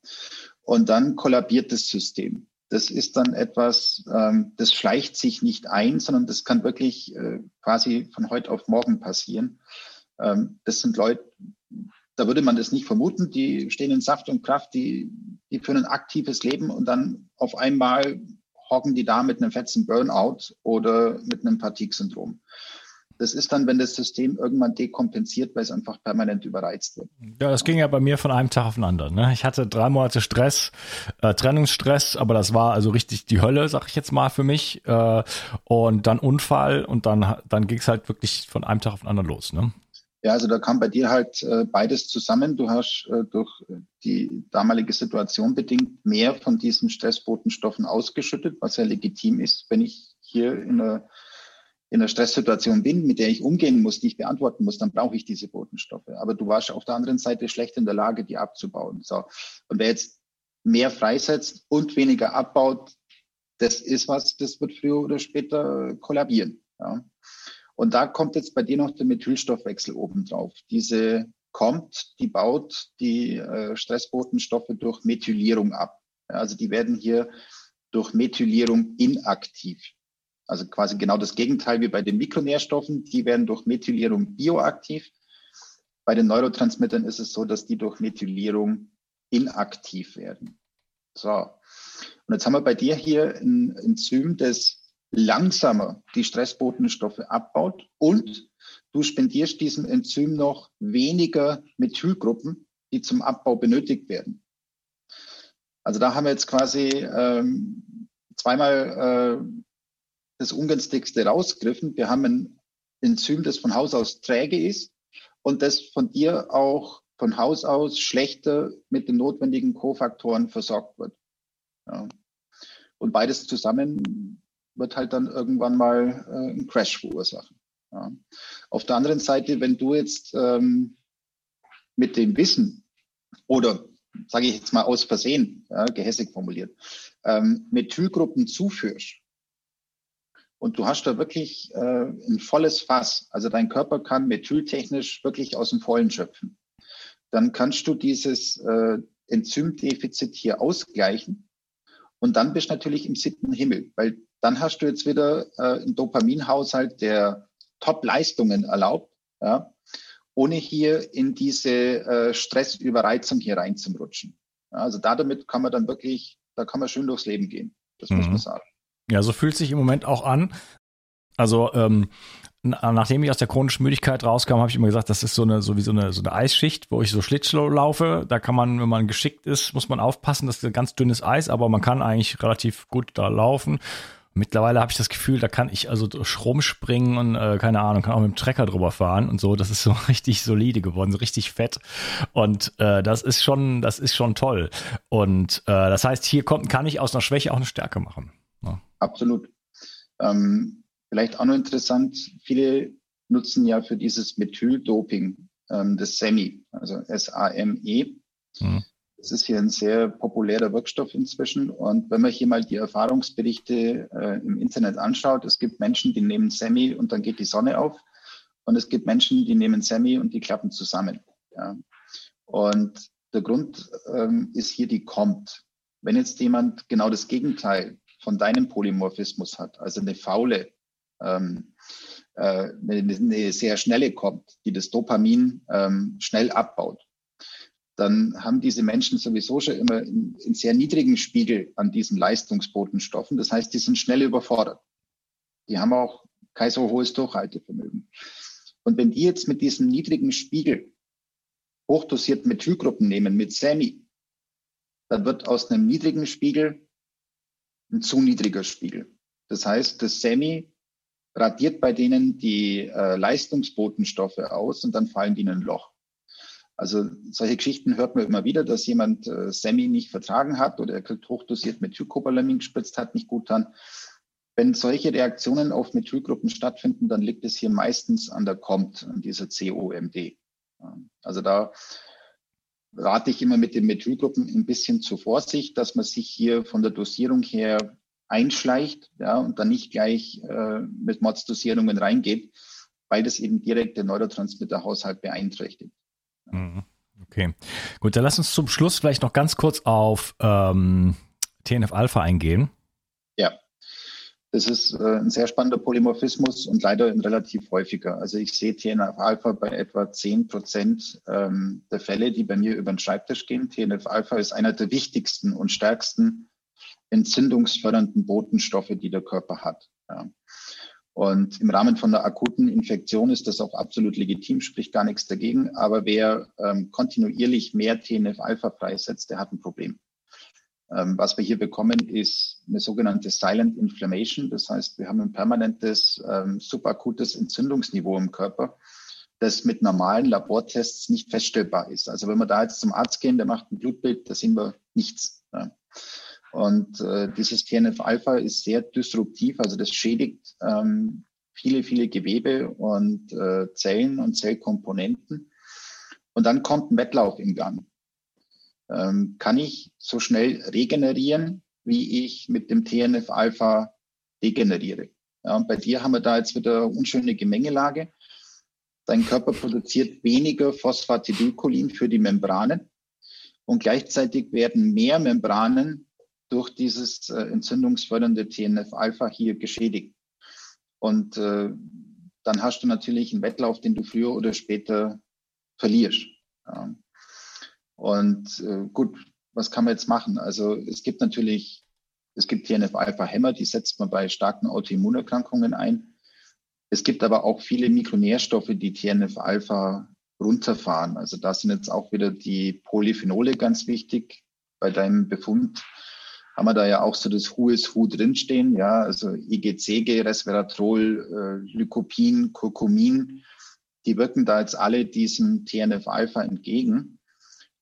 Speaker 2: Und dann kollabiert das System. Das ist dann etwas, ähm, das schleicht sich nicht ein, sondern das kann wirklich äh, quasi von heute auf morgen passieren. Ähm, das sind Leute, da würde man das nicht vermuten, die stehen in Saft und Kraft, die, die führen ein aktives Leben und dann auf einmal hocken die da mit einem fetzen Burnout oder mit einem Fatigue-Syndrom. Das ist dann, wenn das System irgendwann dekompensiert, weil es einfach permanent überreizt wird.
Speaker 1: Ja, das ging ja bei mir von einem Tag auf den anderen. Ne? Ich hatte drei Monate Stress, äh, Trennungsstress, aber das war also richtig die Hölle, sag ich jetzt mal für mich. Äh, und dann Unfall und dann, dann ging es halt wirklich von einem Tag auf den anderen los. Ne?
Speaker 2: Ja, also da kam bei dir halt äh, beides zusammen. Du hast äh, durch die damalige Situation bedingt mehr von diesen Stressbotenstoffen ausgeschüttet, was ja legitim ist, wenn ich hier in einer in einer Stresssituation bin, mit der ich umgehen muss, die ich beantworten muss, dann brauche ich diese Botenstoffe. Aber du warst auf der anderen Seite schlecht in der Lage, die abzubauen. So. Und wer jetzt mehr freisetzt und weniger abbaut, das ist was, das wird früher oder später kollabieren. Ja. Und da kommt jetzt bei dir noch der Methylstoffwechsel obendrauf. Diese kommt, die baut die äh, Stressbotenstoffe durch Methylierung ab. Ja, also die werden hier durch Methylierung inaktiv. Also quasi genau das Gegenteil wie bei den Mikronährstoffen. Die werden durch Methylierung bioaktiv. Bei den Neurotransmittern ist es so, dass die durch Methylierung inaktiv werden. So. Und jetzt haben wir bei dir hier ein Enzym, das langsamer die Stressbotenstoffe abbaut und du spendierst diesem Enzym noch weniger Methylgruppen, die zum Abbau benötigt werden. Also da haben wir jetzt quasi ähm, zweimal äh, das Ungünstigste rausgriffen. Wir haben ein Enzym, das von Haus aus träge ist und das von dir auch von Haus aus schlechter mit den notwendigen Kofaktoren versorgt wird. Ja. Und beides zusammen wird halt dann irgendwann mal äh, einen Crash verursachen. Ja. Auf der anderen Seite, wenn du jetzt ähm, mit dem Wissen oder sage ich jetzt mal aus Versehen, ja, gehässig formuliert, ähm, Methylgruppen zuführst, und du hast da wirklich äh, ein volles Fass. Also dein Körper kann methyltechnisch wirklich aus dem Vollen schöpfen. Dann kannst du dieses äh, Enzymdefizit hier ausgleichen. Und dann bist du natürlich im siebten Himmel, weil dann hast du jetzt wieder äh, einen Dopaminhaushalt, der Top-Leistungen erlaubt, ja, ohne hier in diese äh, Stressüberreizung hier reinzurutschen. Ja, also da damit kann man dann wirklich, da kann man schön durchs Leben gehen. Das mhm. muss man sagen.
Speaker 1: Ja, so fühlt sich im Moment auch an. Also ähm, nachdem ich aus der chronischen Müdigkeit rauskam, habe ich immer gesagt, das ist so eine so wie so eine so eine Eisschicht, wo ich so Schlittschuh laufe. Da kann man, wenn man geschickt ist, muss man aufpassen, das ist ein ganz dünnes Eis, aber man kann eigentlich relativ gut da laufen. Mittlerweile habe ich das Gefühl, da kann ich also rumspringen und äh, keine Ahnung, kann auch mit dem Trecker drüber fahren und so. Das ist so richtig solide geworden, so richtig fett. Und äh, das ist schon, das ist schon toll. Und äh, das heißt, hier kommt, kann ich aus einer Schwäche auch eine Stärke machen.
Speaker 2: Absolut. Ähm, vielleicht auch noch interessant, viele nutzen ja für dieses Methyldoping ähm, das SAMe, also S-A-M-E. Mhm. Das ist hier ein sehr populärer Wirkstoff inzwischen. Und wenn man hier mal die Erfahrungsberichte äh, im Internet anschaut, es gibt Menschen, die nehmen Semi und dann geht die Sonne auf. Und es gibt Menschen, die nehmen Semi und die klappen zusammen. Ja. Und der Grund ähm, ist hier die kommt. Wenn jetzt jemand genau das Gegenteil von deinem Polymorphismus hat, also eine faule, ähm, äh, eine, eine, sehr schnelle kommt, die das Dopamin ähm, schnell abbaut, dann haben diese Menschen sowieso schon immer einen, sehr niedrigen Spiegel an diesen Leistungsbotenstoffen. Das heißt, die sind schnell überfordert. Die haben auch kein so hohes Durchhaltevermögen. Und wenn die jetzt mit diesem niedrigen Spiegel hochdosiert Methylgruppen nehmen, mit SAMI, dann wird aus einem niedrigen Spiegel ein zu niedriger Spiegel. Das heißt, das Semi radiert bei denen die äh, Leistungsbotenstoffe aus und dann fallen die in ein Loch. Also solche Geschichten hört man immer wieder, dass jemand äh, Semi nicht vertragen hat oder er kriegt hochdosiert Methylcobalamin gespritzt hat, nicht gut dann. Wenn solche Reaktionen auf Methylgruppen stattfinden, dann liegt es hier meistens an der COMT, an dieser COMD. Also da rate ich immer mit den Methylgruppen ein bisschen zur Vorsicht, dass man sich hier von der Dosierung her einschleicht ja, und dann nicht gleich äh, mit Mordsdosierungen reingeht, weil das eben direkt den Neurotransmitterhaushalt beeinträchtigt.
Speaker 1: Mhm. Okay, gut, dann lass uns zum Schluss vielleicht noch ganz kurz auf ähm, TNF-Alpha eingehen.
Speaker 2: Ja, das ist äh, ein sehr spannender Polymorphismus und leider ein relativ häufiger. Also ich sehe TNF-Alpha bei etwa 10 Prozent ähm, der Fälle, die bei mir über den Schreibtisch gehen. TNF-Alpha ist einer der wichtigsten und stärksten entzündungsfördernden Botenstoffe, die der Körper hat. Und im Rahmen von einer akuten Infektion ist das auch absolut legitim, spricht gar nichts dagegen. Aber wer ähm, kontinuierlich mehr TNF-Alpha freisetzt, der hat ein Problem. Ähm, was wir hier bekommen, ist eine sogenannte Silent Inflammation. Das heißt, wir haben ein permanentes ähm, subakutes Entzündungsniveau im Körper, das mit normalen Labortests nicht feststellbar ist. Also wenn wir da jetzt zum Arzt gehen, der macht ein Blutbild, da sehen wir nichts. Ja. Und äh, dieses TNF-Alpha ist sehr disruptiv, also das schädigt ähm, viele, viele Gewebe und äh, Zellen und Zellkomponenten. Und dann kommt ein Wettlauf im Gang. Ähm, kann ich so schnell regenerieren, wie ich mit dem TNF-Alpha degeneriere? Ja, und bei dir haben wir da jetzt wieder unschöne Gemengelage. Dein Körper produziert weniger Phosphatidylcholin für die Membranen und gleichzeitig werden mehr Membranen durch dieses äh, entzündungsfördernde TNF-Alpha hier geschädigt. Und äh, dann hast du natürlich einen Wettlauf, den du früher oder später verlierst. Ja. Und äh, gut, was kann man jetzt machen? Also es gibt natürlich, es gibt TNF-Alpha-Hämmer, die setzt man bei starken Autoimmunerkrankungen ein. Es gibt aber auch viele Mikronährstoffe, die TNF-Alpha runterfahren. Also da sind jetzt auch wieder die Polyphenole ganz wichtig bei deinem Befund haben wir da ja auch so das Who is Who drinstehen, ja, also IgCG, Resveratrol, äh, Lycopin, Curcumin, die wirken da jetzt alle diesem TNF-Alpha entgegen.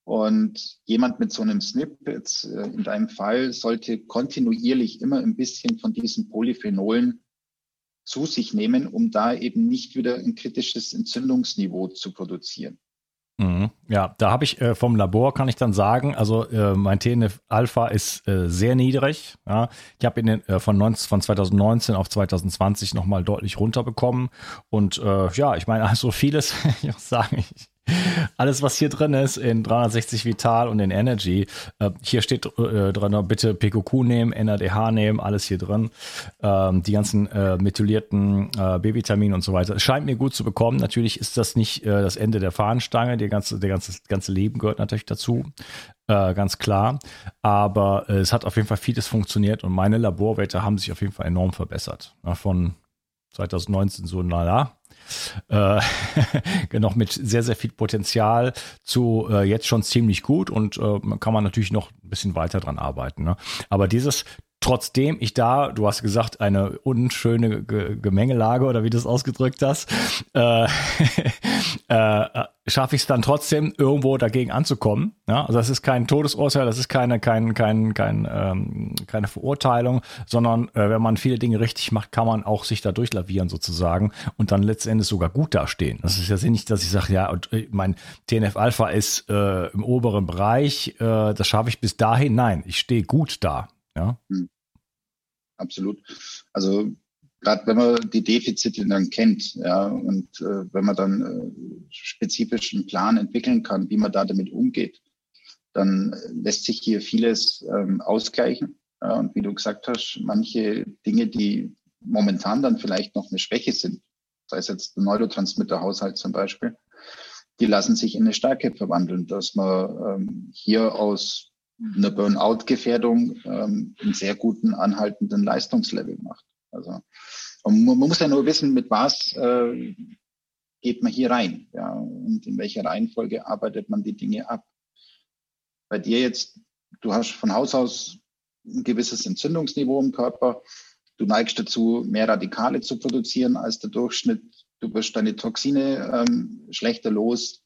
Speaker 2: Und jemand mit so einem SNP, äh, in deinem Fall, sollte kontinuierlich immer ein bisschen von diesen Polyphenolen zu sich nehmen, um da eben nicht wieder ein kritisches Entzündungsniveau zu produzieren.
Speaker 1: Mhm. Ja, da habe ich äh, vom Labor kann ich dann sagen, also äh, mein TNF-Alpha ist äh, sehr niedrig. Ja. Ich habe ihn äh, von, 19, von 2019 auf 2020 nochmal deutlich runterbekommen. Und äh, ja, ich meine, also vieles, ich sagen, ich, alles, was hier drin ist, in 360 Vital und in Energy, äh, hier steht äh, drin, bitte PQQ nehmen, NADH nehmen, alles hier drin. Ähm, die ganzen äh, methylierten äh, B-Vitamine und so weiter. Scheint mir gut zu bekommen. Natürlich ist das nicht äh, das Ende der Fahnenstange. Der ganze, der ganze, ganze Leben gehört natürlich dazu. Äh, ganz klar. Aber es hat auf jeden Fall vieles funktioniert und meine Laborwerte haben sich auf jeden Fall enorm verbessert. Ja, von 2019 so, naja, äh, noch mit sehr, sehr viel Potenzial zu äh, jetzt schon ziemlich gut und äh, kann man natürlich noch ein bisschen weiter dran arbeiten. Ne? Aber dieses trotzdem ich da, du hast gesagt, eine unschöne G Gemengelage oder wie du es ausgedrückt hast, äh, äh, schaffe ich es dann trotzdem irgendwo dagegen anzukommen. Ja? Also das ist kein Todesurteil, das ist keine, kein, kein, kein, ähm, keine Verurteilung, sondern äh, wenn man viele Dinge richtig macht, kann man auch sich da durchlavieren sozusagen und dann letztendlich sogar gut dastehen. Das ist ja nicht, dass ich sage, ja, und, äh, mein TNF-Alpha ist äh, im oberen Bereich, äh, das schaffe ich bis dahin. Nein, ich stehe gut da. Ja. Hm.
Speaker 2: Absolut. Also gerade wenn man die Defizite dann kennt, ja, und äh, wenn man dann äh, spezifisch Plan entwickeln kann, wie man da damit umgeht, dann lässt sich hier vieles ähm, ausgleichen. Ja, und wie du gesagt hast, manche Dinge, die momentan dann vielleicht noch eine Schwäche sind, sei es jetzt der Neurotransmitterhaushalt zum Beispiel, die lassen sich in eine Stärke verwandeln, dass man ähm, hier aus einer Burnout-Gefährdung ähm, einen sehr guten anhaltenden Leistungslevel macht. Also man, man muss ja nur wissen, mit was äh, geht man hier rein, ja, und in welcher Reihenfolge arbeitet man die Dinge ab. Bei dir jetzt, du hast von Haus aus ein gewisses Entzündungsniveau im Körper. Du neigst dazu, mehr Radikale zu produzieren als der Durchschnitt. Du wirst deine Toxine ähm, schlechter los.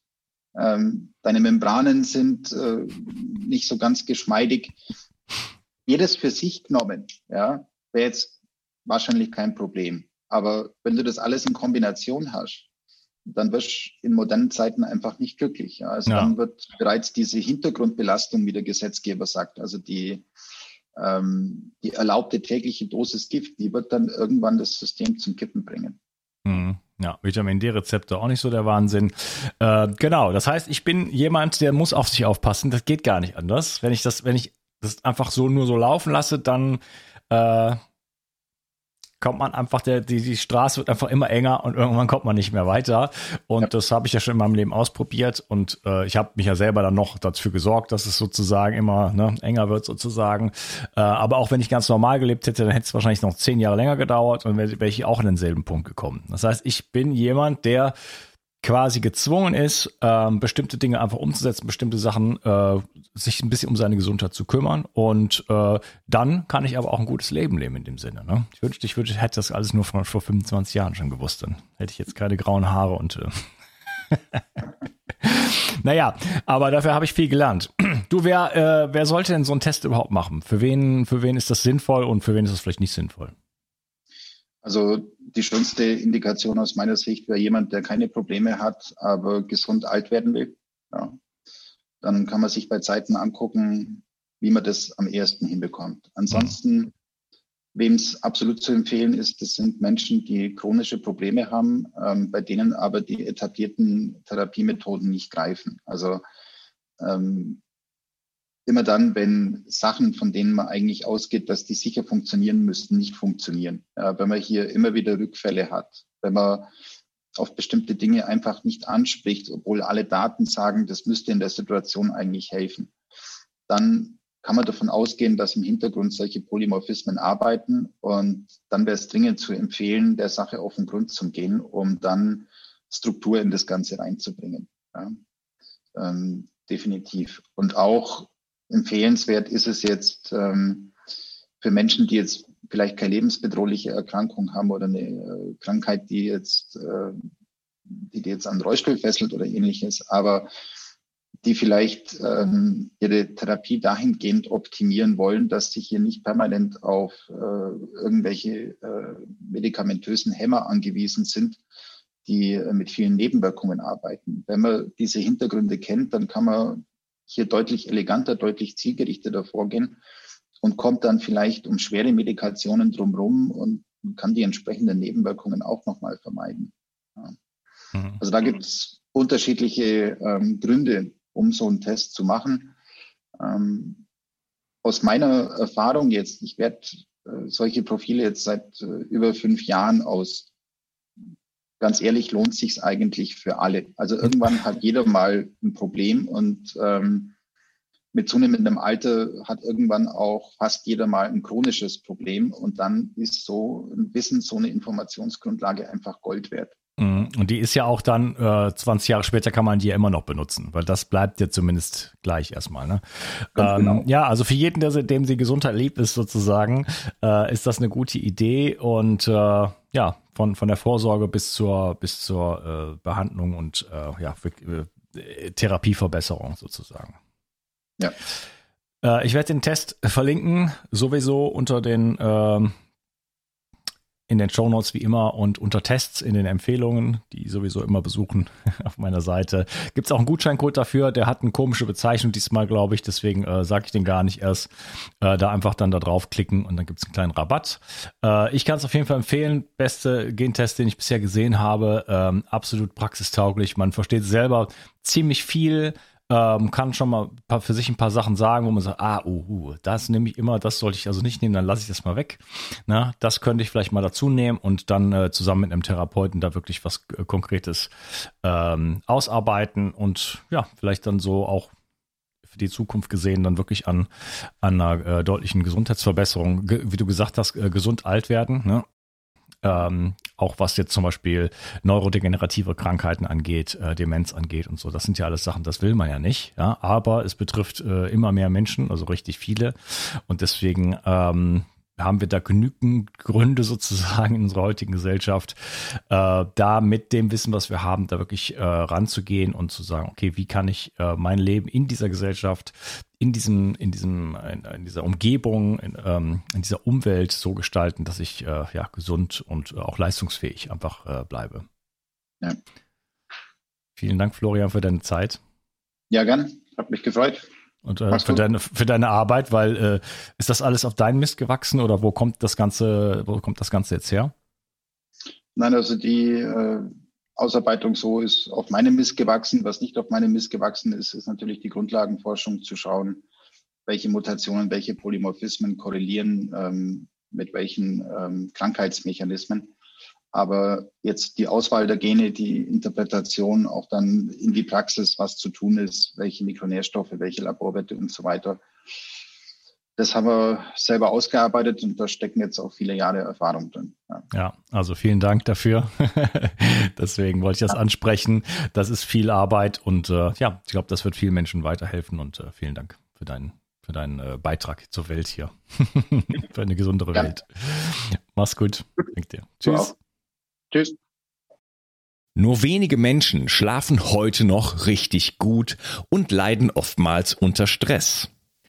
Speaker 2: Ähm, deine Membranen sind äh, nicht so ganz geschmeidig. Jedes für sich genommen, ja, wäre jetzt wahrscheinlich kein Problem. Aber wenn du das alles in Kombination hast, dann wirst du in modernen Zeiten einfach nicht glücklich. Ja. Also ja. dann wird bereits diese Hintergrundbelastung, wie der Gesetzgeber sagt, also die, ähm, die erlaubte tägliche Dosis Gift, die wird dann irgendwann das System zum Kippen bringen.
Speaker 1: Mhm. Ja, Vitamin D-Rezepte auch nicht so der Wahnsinn. Äh, genau, das heißt, ich bin jemand, der muss auf sich aufpassen. Das geht gar nicht anders. Wenn ich das, wenn ich das einfach so nur so laufen lasse, dann äh, kommt man einfach, der, die, die Straße wird einfach immer enger und irgendwann kommt man nicht mehr weiter. Und ja. das habe ich ja schon in meinem Leben ausprobiert und äh, ich habe mich ja selber dann noch dafür gesorgt, dass es sozusagen immer ne, enger wird sozusagen. Äh, aber auch wenn ich ganz normal gelebt hätte, dann hätte es wahrscheinlich noch zehn Jahre länger gedauert und wäre wär ich auch in denselben Punkt gekommen. Das heißt, ich bin jemand, der quasi gezwungen ist, ähm, bestimmte Dinge einfach umzusetzen, bestimmte Sachen, äh, sich ein bisschen um seine Gesundheit zu kümmern. Und äh, dann kann ich aber auch ein gutes Leben leben in dem Sinne. Ne? Ich wünschte, ich wünschte, hätte das alles nur von, vor 25 Jahren schon gewusst. Dann hätte ich jetzt keine grauen Haare und äh naja, aber dafür habe ich viel gelernt. Du, wer, äh, wer sollte denn so einen Test überhaupt machen? Für wen, für wen ist das sinnvoll und für wen ist das vielleicht nicht sinnvoll?
Speaker 2: Also die schönste Indikation aus meiner Sicht wäre jemand, der keine Probleme hat, aber gesund alt werden will. Ja. Dann kann man sich bei Zeiten angucken, wie man das am ehesten hinbekommt. Ansonsten, wem es absolut zu empfehlen ist, das sind Menschen, die chronische Probleme haben, ähm, bei denen aber die etablierten Therapiemethoden nicht greifen. Also ähm, immer dann, wenn Sachen, von denen man eigentlich ausgeht, dass die sicher funktionieren müssten, nicht funktionieren. Ja, wenn man hier immer wieder Rückfälle hat, wenn man auf bestimmte Dinge einfach nicht anspricht, obwohl alle Daten sagen, das müsste in der Situation eigentlich helfen, dann kann man davon ausgehen, dass im Hintergrund solche Polymorphismen arbeiten und dann wäre es dringend zu empfehlen, der Sache auf den Grund zu gehen, um dann Struktur in das Ganze reinzubringen. Ja, ähm, definitiv. Und auch empfehlenswert ist es jetzt ähm, für Menschen, die jetzt vielleicht keine lebensbedrohliche Erkrankung haben oder eine äh, Krankheit, die jetzt, äh, die, die jetzt an Rollstuhl fesselt oder ähnliches, aber die vielleicht ähm, ihre Therapie dahingehend optimieren wollen, dass sie hier nicht permanent auf äh, irgendwelche äh, medikamentösen Hämmer angewiesen sind, die äh, mit vielen Nebenwirkungen arbeiten. Wenn man diese Hintergründe kennt, dann kann man hier deutlich eleganter, deutlich zielgerichteter vorgehen und kommt dann vielleicht um schwere Medikationen drumherum und kann die entsprechenden Nebenwirkungen auch nochmal vermeiden. Ja. Mhm. Also da gibt es unterschiedliche ähm, Gründe, um so einen Test zu machen. Ähm, aus meiner Erfahrung jetzt, ich werde äh, solche Profile jetzt seit äh, über fünf Jahren aus ganz ehrlich, lohnt sich's eigentlich für alle. Also irgendwann hat jeder mal ein Problem und ähm, mit zunehmendem Alter hat irgendwann auch fast jeder mal ein chronisches Problem und dann ist so ein Wissen, so eine Informationsgrundlage einfach Gold wert.
Speaker 1: Mhm. Und die ist ja auch dann, äh, 20 Jahre später kann man die ja immer noch benutzen, weil das bleibt ja zumindest gleich erstmal. Ne? Ähm, genau. Ja, also für jeden, der, dem die Gesundheit lieb ist sozusagen, äh, ist das eine gute Idee und äh, ja, von, von der Vorsorge bis zur, bis zur äh, Behandlung und äh, ja, für, äh, Therapieverbesserung sozusagen. Ja. Äh, ich werde den Test verlinken, sowieso unter den ähm, in den Show Notes wie immer und unter Tests in den Empfehlungen, die sowieso immer besuchen auf meiner Seite. Gibt es auch einen Gutscheincode dafür, der hat eine komische Bezeichnung diesmal, glaube ich, deswegen äh, sage ich den gar nicht erst. Äh, da einfach dann da draufklicken und dann gibt es einen kleinen Rabatt. Äh, ich kann es auf jeden Fall empfehlen. Beste Gentest, den ich bisher gesehen habe. Ähm, absolut praxistauglich. Man versteht selber ziemlich viel ähm, kann schon mal für sich ein paar Sachen sagen, wo man sagt, ah, uh, uh, das nehme ich immer, das sollte ich also nicht nehmen, dann lasse ich das mal weg. Na, das könnte ich vielleicht mal dazu nehmen und dann äh, zusammen mit einem Therapeuten da wirklich was äh, Konkretes ähm, ausarbeiten und ja, vielleicht dann so auch für die Zukunft gesehen dann wirklich an, an einer äh, deutlichen Gesundheitsverbesserung, Ge wie du gesagt hast, äh, gesund alt werden. Ne? Ähm, auch was jetzt zum Beispiel neurodegenerative Krankheiten angeht, äh, Demenz angeht und so. Das sind ja alles Sachen, das will man ja nicht. Ja? Aber es betrifft äh, immer mehr Menschen, also richtig viele. Und deswegen ähm, haben wir da genügend Gründe sozusagen in unserer heutigen Gesellschaft, äh, da mit dem Wissen, was wir haben, da wirklich äh, ranzugehen und zu sagen, okay, wie kann ich äh, mein Leben in dieser Gesellschaft, in diesem, in diesem, in, in dieser Umgebung, in, ähm, in, dieser Umwelt so gestalten, dass ich äh, ja gesund und auch leistungsfähig einfach äh, bleibe. Ja. Vielen Dank, Florian, für deine Zeit.
Speaker 2: Ja, gern. Hat mich gefreut.
Speaker 1: Und äh, für, deine, für deine Arbeit, weil äh, ist das alles auf deinen Mist gewachsen oder wo kommt das Ganze, wo kommt das Ganze jetzt her?
Speaker 2: Nein, also die äh, Ausarbeitung so ist auf meinem Mist gewachsen. Was nicht auf meinem Mist gewachsen ist, ist natürlich die Grundlagenforschung zu schauen, welche Mutationen, welche Polymorphismen korrelieren ähm, mit welchen ähm, Krankheitsmechanismen. Aber jetzt die Auswahl der Gene, die Interpretation auch dann in die Praxis, was zu tun ist, welche Mikronährstoffe, welche Laborwerte und so weiter. Das haben wir selber ausgearbeitet und da stecken jetzt auch viele Jahre Erfahrung drin.
Speaker 1: Ja, ja also vielen Dank dafür. Deswegen wollte ich das ansprechen. Das ist viel Arbeit und äh, ja, ich glaube, das wird vielen Menschen weiterhelfen und äh, vielen Dank für deinen für deinen äh, Beitrag zur Welt hier. für eine gesundere ja. Welt. Mach's gut. Danke dir.
Speaker 3: Tschüss. Tschüss. Nur wenige Menschen schlafen heute noch richtig gut und leiden oftmals unter Stress.